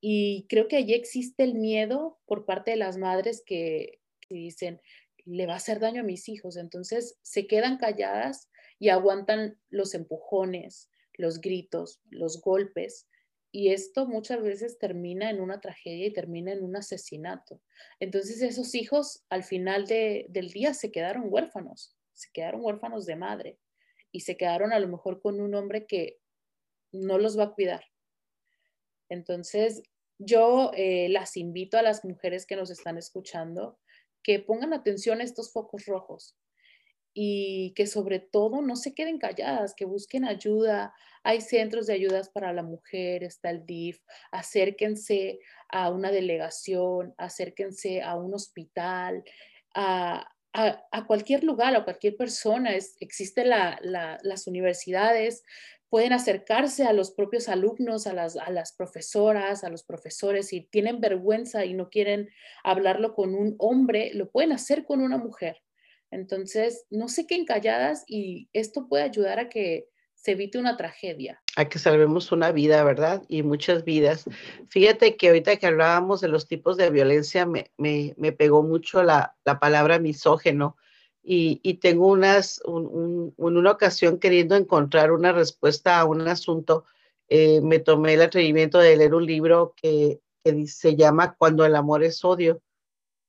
Y creo que allí existe el miedo por parte de las madres que, que dicen, le va a hacer daño a mis hijos. Entonces se quedan calladas y aguantan los empujones, los gritos, los golpes, y esto muchas veces termina en una tragedia y termina en un asesinato. Entonces esos hijos al final del día se quedaron huérfanos, se quedaron huérfanos de madre y se quedaron a lo mejor con un hombre que no los va a cuidar. Entonces yo eh, las invito a las mujeres que nos están escuchando que pongan atención a estos focos rojos, y que sobre todo no se queden calladas, que busquen ayuda. Hay centros de ayudas para la mujer, está el DIF, acérquense a una delegación, acérquense a un hospital, a, cualquier lugar, a cualquier persona. Es, existen las universidades, pueden acercarse a los propios alumnos, a las, a las profesoras, a los profesores, si tienen vergüenza y no quieren hablarlo con un hombre, lo pueden hacer con una mujer entonces, no se queden calladas y esto puede ayudar a que se evite una tragedia. A que salvemos una vida, ¿verdad? Y muchas vidas. Fíjate que ahorita que hablábamos de los tipos de violencia, me, pegó mucho la, palabra misógeno. Y, tengo unas, una ocasión queriendo encontrar una respuesta a un asunto, eh, me tomé el atrevimiento de leer un libro que, que se llama Cuando el amor es odio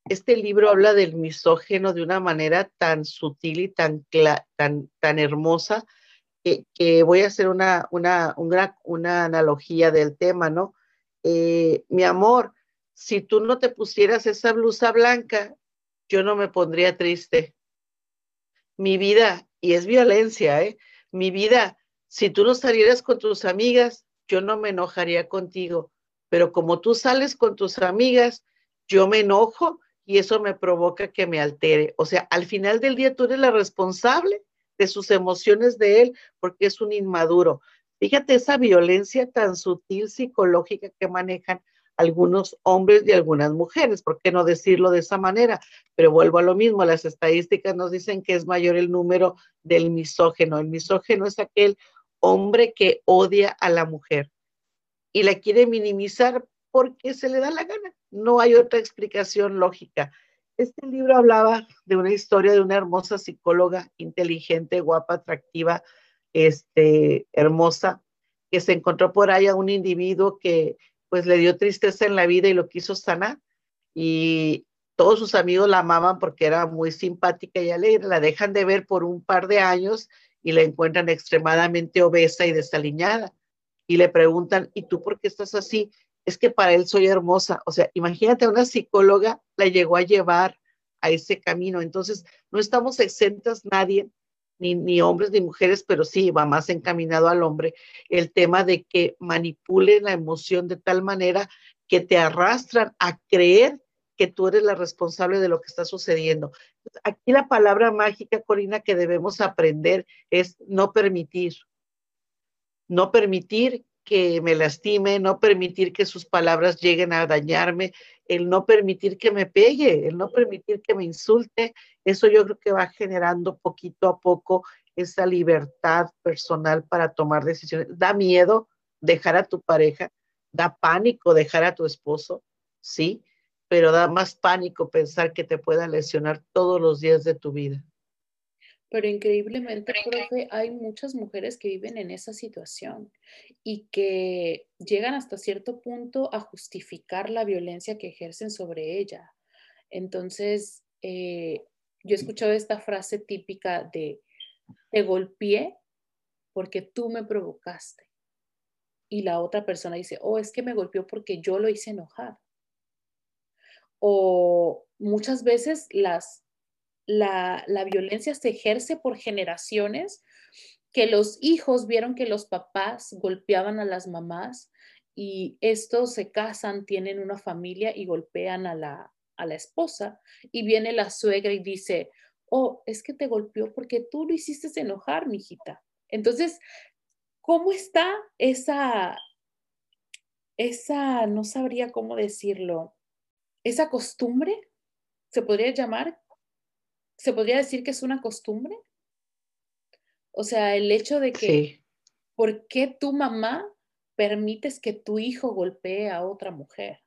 este libro habla del misógeno de una manera tan sutil y tan, tan, tan hermosa que, voy a hacer una, una, una, analogía del tema, ¿no? Eh, mi amor, si tú no te pusieras esa blusa blanca, yo no me pondría triste. Mi vida, y es violencia, ¿eh? Mi vida, si tú no salieras con tus amigas, yo no me enojaría contigo. Pero como tú sales con tus amigas, yo me enojo y eso me provoca que me altere. O sea, al final del día tú eres la responsable de sus emociones de él porque es un inmaduro. Fíjate esa violencia tan sutil psicológica que manejan algunos hombres y algunas mujeres, ¿por qué no decirlo de esa manera? Pero vuelvo a lo mismo, las estadísticas nos dicen que es mayor el número del misógeno. El misógeno es aquel hombre que odia a la mujer y la quiere minimizar porque se le da la gana. No hay otra explicación lógica. Este libro hablaba de una historia de una hermosa psicóloga, inteligente, guapa, atractiva, este, hermosa, que se encontró por ahí a un individuo que pues le dio tristeza en la vida y lo quiso sanar. Y todos sus amigos la amaban porque era muy simpática y alegre. La dejan de ver por un par de años y la encuentran extremadamente obesa y desaliñada. Y le preguntan, ¿y tú por qué estás así? Es que para él soy hermosa. O sea, imagínate, una psicóloga la llegó a llevar a ese camino. Entonces, no estamos exentas nadie ni, hombres ni mujeres, pero sí va más encaminado al hombre, el tema de que manipule la emoción de tal manera que te arrastran a creer que tú eres la responsable de lo que está sucediendo. Aquí la palabra mágica, Corina, que debemos aprender es no permitir. No permitir que me lastime, no permitir que sus palabras lleguen a dañarme, el no permitir que me pegue, el no permitir que me insulte, eso yo creo que va generando poquito a poco esa libertad personal para tomar decisiones. Da miedo dejar a tu pareja, da pánico dejar a tu esposo, sí, pero da más pánico pensar que te pueda lesionar todos los días de tu vida. Pero increíblemente, profe, hay muchas mujeres que viven en esa situación y que llegan hasta cierto punto a justificar la violencia que ejercen sobre ella. Entonces, eh, yo he escuchado esta frase típica de, te golpeé porque tú me provocaste. Y la otra persona dice, oh, es que me golpeó porque yo lo hice enojar. O muchas veces las la, violencia se ejerce por generaciones, que los hijos vieron que los papás golpeaban a las mamás y estos se casan, tienen una familia y golpean a la, a la esposa y viene la suegra y dice, oh, es que te golpeó porque tú lo hiciste enojar, mijita. Entonces, ¿cómo está esa, esa, no sabría cómo decirlo, esa costumbre, se podría llamar, se podría decir que es una costumbre. O sea, el hecho de que, ¿por qué tu mamá permites que tu hijo golpee a otra mujer?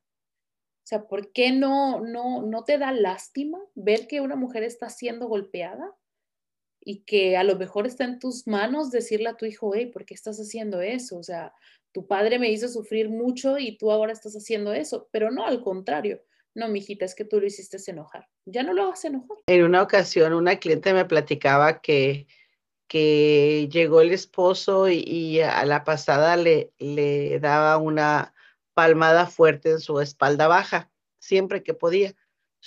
O sea, ¿por qué no, no, no te da lástima ver que una mujer está siendo golpeada? Y que a lo mejor está en tus manos decirle a tu hijo, hey, ¿por qué estás haciendo eso? O sea, tu padre me hizo sufrir mucho y tú ahora estás haciendo eso. Pero no, al contrario, no, mijita, es que tú lo hiciste enojar. Ya no lo hagas enojar. En una ocasión, una cliente me platicaba que, que llegó el esposo y, a la pasada le, le daba una palmada fuerte en su espalda baja, siempre que podía.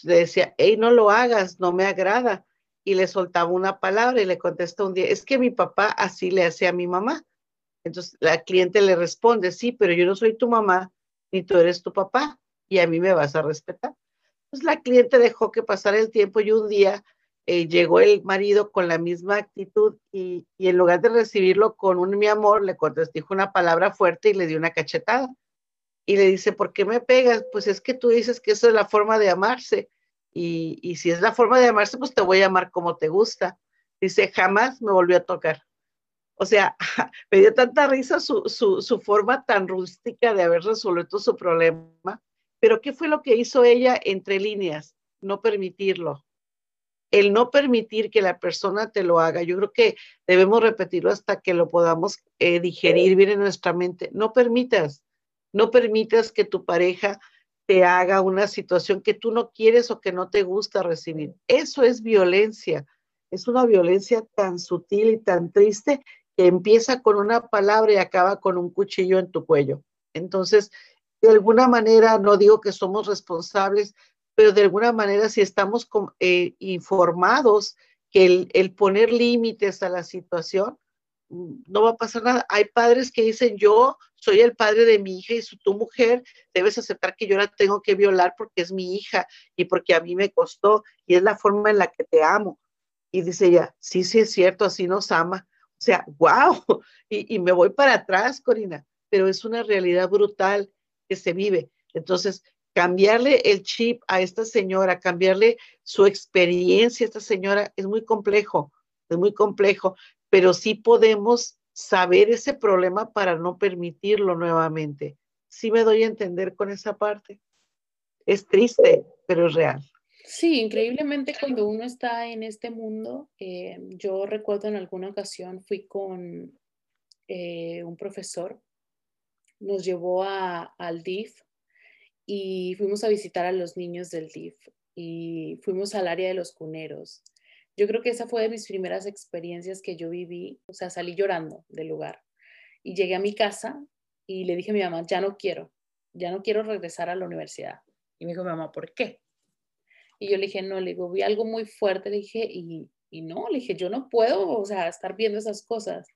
Le decía, hey, no lo hagas, no me agrada. Y le soltaba una palabra y le contesta un día, es que mi papá así le hace a mi mamá. Entonces la cliente le responde, sí, pero yo no soy tu mamá, ni tú eres tu papá y a mí me vas a respetar. Pues la cliente dejó que pasara el tiempo y un día eh, llegó el marido con la misma actitud y, en lugar de recibirlo con un mi amor, le contestó una palabra fuerte y le dio una cachetada. Y le dice, ¿por qué me pegas? Pues es que tú dices que eso es la forma de amarse. Y, y si es la forma de amarse, pues te voy a amar como te gusta. Dice, jamás me volvió a tocar. O sea, me dio tanta risa su, su, su forma tan rústica de haber resuelto su problema pero ¿qué fue lo que hizo ella entre líneas? No permitirlo. El no permitir que la persona te lo haga. Yo creo que debemos repetirlo hasta que lo podamos eh, digerir bien en nuestra mente. No permitas, no permitas que tu pareja te haga una situación que tú no quieres o que no te gusta recibir. Eso es violencia. Es una violencia tan sutil y tan triste que empieza con una palabra y acaba con un cuchillo en tu cuello. Entonces, de alguna manera, no digo que somos responsables, pero de alguna manera si estamos eh, informados que el, poner límites a la situación, mm, no va a pasar nada. Hay padres que dicen, yo soy el padre de mi hija y tu mujer debes aceptar que yo la tengo que violar porque es mi hija y porque a mí me costó y es la forma en la que te amo. Y dice ella, sí, sí es cierto, así nos ama. O sea, wow, y, y me voy para atrás, Corina, pero es una realidad brutal se vive. Entonces, cambiarle el chip a esta señora, cambiarle su experiencia a esta señora es muy complejo, es muy complejo, pero sí podemos saber ese problema para no permitirlo nuevamente. Sí me doy a entender con esa parte. Es triste, pero es real. Sí, increíblemente cuando uno está en este mundo, eh, yo recuerdo en alguna ocasión fui con eh, un profesor, nos llevó a, al DIF y fuimos a visitar a los niños del DIF y fuimos al área de los cuneros. Yo creo que esa fue de mis primeras experiencias que yo viví, o sea, salí llorando del lugar y llegué a mi casa y le dije a mi mamá, ya no quiero, ya no quiero regresar a la universidad. Y me dijo, mamá, ¿por qué? Y yo le dije, no, le digo, vi algo muy fuerte, le dije, y, y no, le dije, yo no puedo, o sea, estar viendo esas cosas.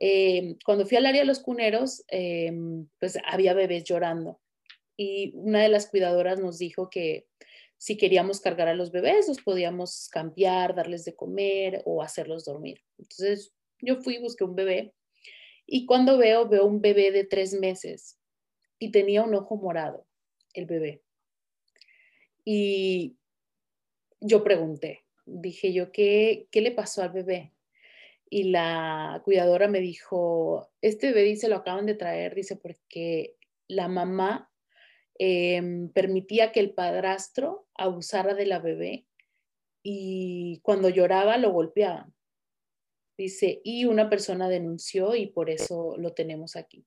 Eh, cuando fui al área de los cuneros, eh, pues había bebés llorando y una de las cuidadoras nos dijo que si queríamos cargar a los bebés, los podíamos cambiar, darles de comer o hacerlos dormir. Entonces yo fui, busqué un bebé y cuando veo, veo un bebé de tres meses y tenía un ojo morado, el bebé. Y yo pregunté, dije yo, ¿qué, qué le pasó al bebé? Y la cuidadora me dijo, este bebé dice, lo acaban de traer, dice, porque la mamá em, permitía que el padrastro abusara de la bebé y cuando lloraba lo golpeaban. Dice, y una persona denunció y por eso lo tenemos aquí.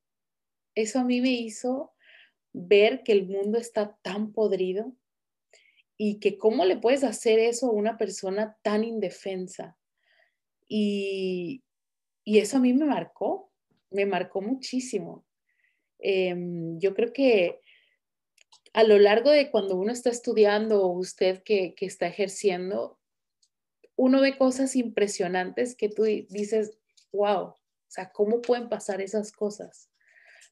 Eso a mí me hizo ver que el mundo está tan podrido y que cómo le puedes hacer eso a una persona tan indefensa. Y, eso a mí me marcó, me marcó muchísimo. Em, yo creo que a lo largo de cuando uno está estudiando o usted que, que está ejerciendo, uno ve cosas impresionantes que tú dices, wow, o sea, ¿cómo pueden pasar esas cosas?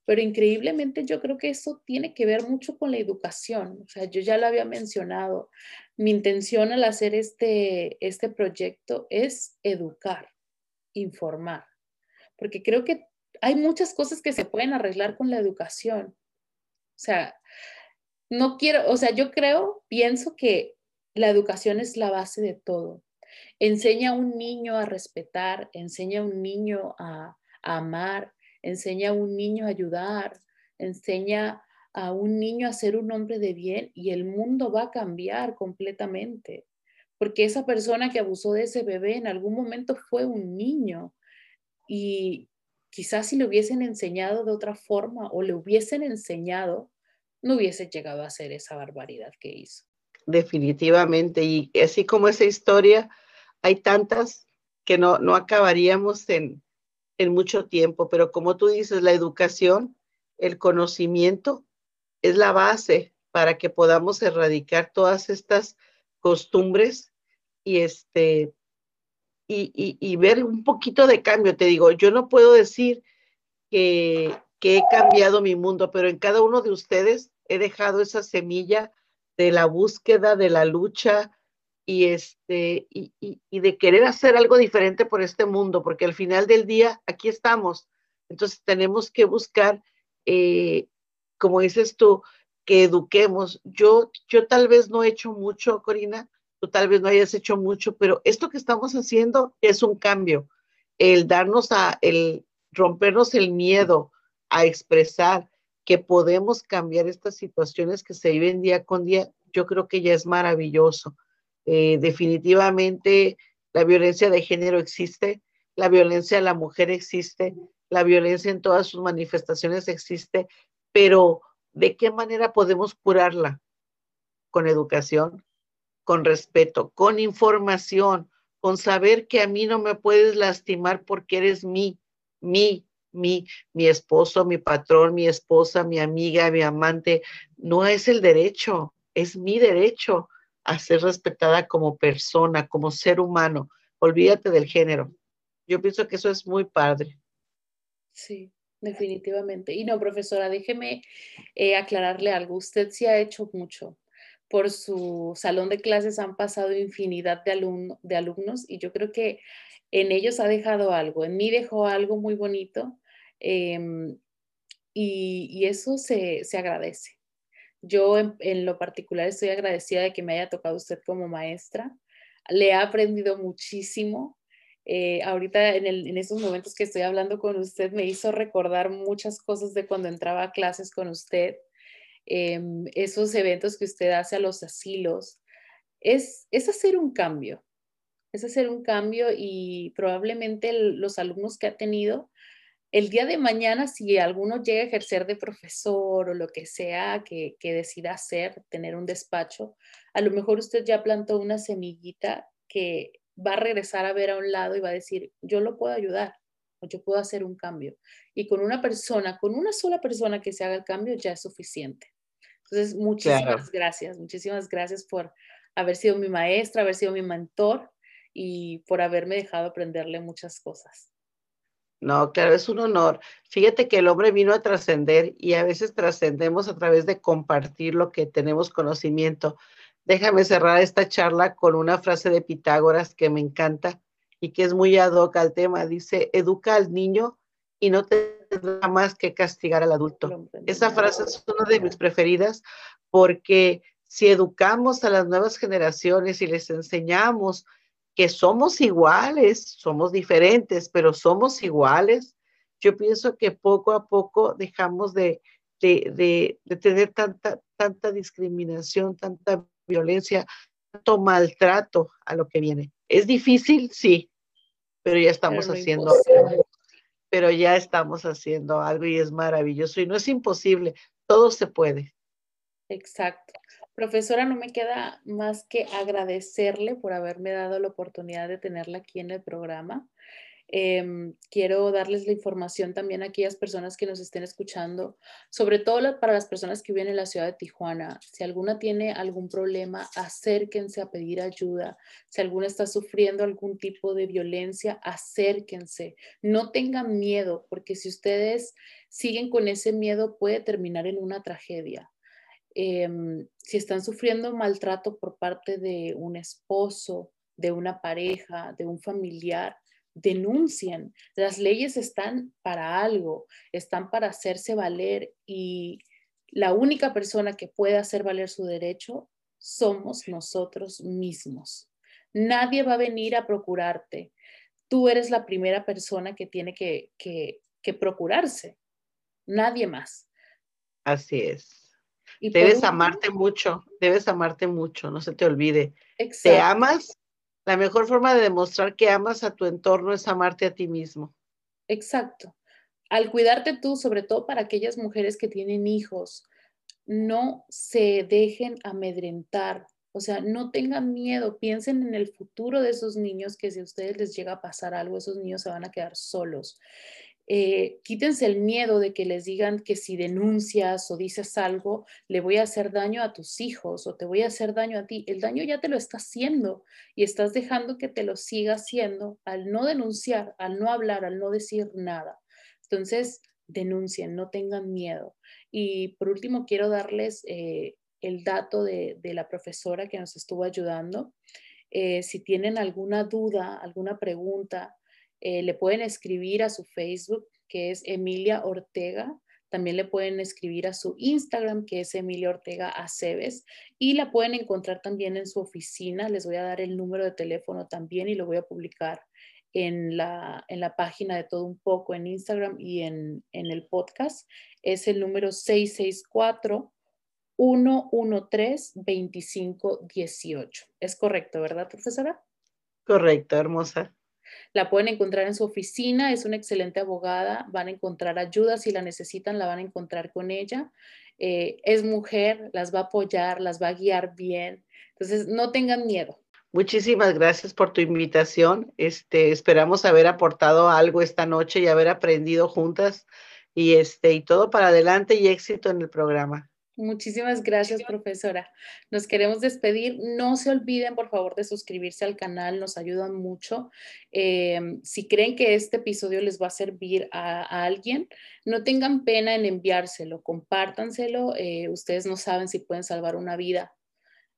Pero increíblemente yo creo que eso tiene que ver mucho con la educación. O sea, yo ya lo había mencionado. Mi intención al hacer este, este proyecto es educar, informar, porque creo que hay muchas cosas que se pueden arreglar con la educación. O sea, no quiero, o sea, yo creo, pienso que la educación es la base de todo. Enseña a un niño a respetar, enseña a un niño a, a amar, enseña a un niño a ayudar, enseña a un niño a ser un hombre de bien y el mundo va a cambiar completamente. Porque esa persona que abusó de ese bebé en algún momento fue un niño y quizás si le hubiesen enseñado de otra forma o le hubiesen enseñado, no hubiese llegado a hacer esa barbaridad que hizo. Definitivamente. Y así como esa historia, hay tantas que no, no acabaríamos en, en mucho tiempo, pero como tú dices, la educación, el conocimiento es la base para que podamos erradicar todas estas costumbres y este y, y, ver un poquito de cambio. Te digo, yo no puedo decir que, que he cambiado mi mundo, pero en cada uno de ustedes he dejado esa semilla de la búsqueda, de la lucha, y, este, y, y, de querer hacer algo diferente por este mundo, porque al final del día aquí estamos. Entonces tenemos que buscar, eh, como dices tú, que eduquemos. Yo, yo tal vez no he hecho mucho, Corina, tú tal vez no hayas hecho mucho, pero esto que estamos haciendo es un cambio. El darnos a, el rompernos el miedo a expresar que podemos cambiar estas situaciones que se viven día con día, yo creo que ya es maravilloso. Eh, definitivamente la violencia de género existe, la violencia a la mujer existe, la violencia en todas sus manifestaciones existe, pero ¿de qué manera podemos curarla? Con educación, con respeto, con información, con saber que a mí no me puedes lastimar porque eres mi, mi, mi, mi esposo, mi patrón, mi esposa, mi amiga, mi amante. No es el derecho, es mi derecho a ser respetada como persona, como ser humano. Olvídate del género. Yo pienso que eso es muy padre. Sí, definitivamente. Y no, profesora, déjeme eh, aclararle algo. Usted sí ha hecho mucho, por su salón de clases han pasado infinidad de, alumnos y yo creo que en ellos ha dejado algo, en mí dejó algo muy bonito em, y, eso se, agradece. Yo en, lo particular estoy agradecida de que me haya tocado usted como maestra. Le he aprendido muchísimo. Eh, ahorita en, en estos momentos que estoy hablando con usted me hizo recordar muchas cosas de cuando entraba a clases con usted Em, esos eventos que usted hace a los asilos, es, es hacer un cambio, es hacer un cambio y probablemente los alumnos que ha tenido, el día de mañana, si alguno llega a ejercer de profesor o lo que sea que, que decida hacer, tener un despacho, a lo mejor usted ya plantó una semillita que va a regresar a ver a un lado y va a decir, yo lo puedo ayudar o yo puedo hacer un cambio. Y con una persona, con una sola persona que se haga el cambio ya es suficiente. Entonces, muchísimas gracias, muchísimas gracias por haber sido mi maestra, haber sido mi mentor y por haberme dejado aprenderle muchas cosas. No, claro, es un honor. Fíjate que el hombre vino a trascender y a veces trascendemos a través de compartir lo que tenemos conocimiento. Déjame cerrar esta charla con una frase de Pitágoras que me encanta y que es muy ad hoc al tema. Dice, educa al niño y no te da más que castigar al adulto. Esa frase es una de mis preferidas porque si educamos a las nuevas generaciones y les enseñamos que somos iguales, somos diferentes, pero somos iguales, yo pienso que poco a poco dejamos de, de, de, tener tanta, tanta discriminación, tanta violencia, tanto maltrato a lo que viene. Es difícil, sí, pero ya estamos haciendo pero ya estamos haciendo algo y es maravilloso y no es imposible, todo se puede. Exacto. Profesora, no me queda más que agradecerle por haberme dado la oportunidad de tenerla aquí en el programa. Em, quiero darles la información también a aquellas personas que nos estén escuchando, sobre todo para las personas que viven en la ciudad de Tijuana. Si alguna tiene algún problema, acérquense a pedir ayuda. Si alguna está sufriendo algún tipo de violencia, acérquense. No tengan miedo, porque si ustedes siguen con ese miedo, puede terminar en una tragedia. Em, si están sufriendo maltrato por parte de un esposo, de una pareja, de un familiar, denuncien. Las leyes están para algo, están para hacerse valer y la única persona que puede hacer valer su derecho somos nosotros mismos. Nadie va a venir a procurarte. Tú eres la primera persona que tiene que, procurarse. Nadie más. Así es. Y debes amarte mucho, debes amarte mucho, no se te olvide. Te amas la mejor forma de demostrar que amas a tu entorno es amarte a ti mismo. Exacto. Al cuidarte tú, sobre todo para aquellas mujeres que tienen hijos, no se dejen amedrentar. O sea, no tengan miedo, piensen en el futuro de esos niños que si a ustedes les llega a pasar algo, esos niños se van a quedar solos. Eh, quítense el miedo de que les digan que si denuncias o dices algo, le voy a hacer daño a tus hijos o te voy a hacer daño a ti. El daño ya te lo está haciendo y estás dejando que te lo siga haciendo al no denunciar, al no hablar, al no decir nada. Entonces, denuncien, no tengan miedo. Y por último, quiero darles eh, el dato de, la profesora que nos estuvo ayudando. Eh, si tienen alguna duda, alguna pregunta, eh, le pueden escribir a su Facebook, que es Emilia Ortega. También le pueden escribir a su Instagram, que es Emilia Ortega Aceves. Y la pueden encontrar también en su oficina. Les voy a dar el número de teléfono también y lo voy a publicar en la, en la página de todo un poco en Instagram y en, en el podcast. Es el número 664. 113-2518. Es correcto, ¿verdad, profesora? Correcto, hermosa. La pueden encontrar en su oficina, es una excelente abogada, van a encontrar ayuda, si la necesitan, la van a encontrar con ella. Eh, es mujer, las va a apoyar, las va a guiar bien. Entonces, no tengan miedo. Muchísimas gracias por tu invitación. Este, esperamos haber aportado algo esta noche y haber aprendido juntas y este y todo para adelante y éxito en el programa. Muchísimas gracias, profesora. Nos queremos despedir. No se olviden, por favor, de suscribirse al canal, nos ayudan mucho. Em, si creen que este episodio les va a servir a, alguien, no tengan pena en enviárselo, compártanselo. Eh, ustedes no saben si pueden salvar una vida.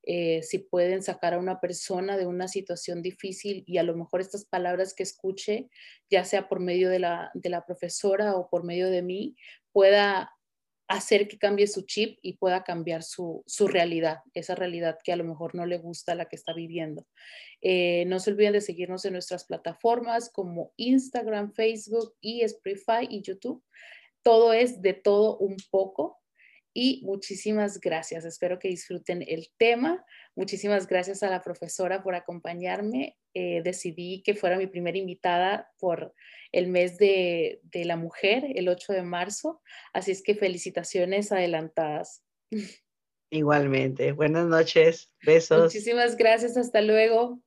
eh, si pueden sacar a una persona de una situación difícil y a lo mejor estas palabras que escuche, ya sea por medio de la, de la profesora o por medio de mí, pueda hacer que cambie su chip y pueda cambiar su, realidad, esa realidad que a lo mejor no le gusta la que está viviendo. Eh, no se olviden de seguirnos en nuestras plataformas como Instagram, Facebook y Spotify y YouTube. Todo es de todo un poco y muchísimas gracias. Espero que disfruten el tema. Muchísimas gracias a la profesora por acompañarme. Eh, decidí que fuera mi primera invitada por el mes de, de, la mujer, el 8 de marzo. Así es que felicitaciones adelantadas. Igualmente. Buenas noches. Besos. Muchísimas gracias. Hasta luego.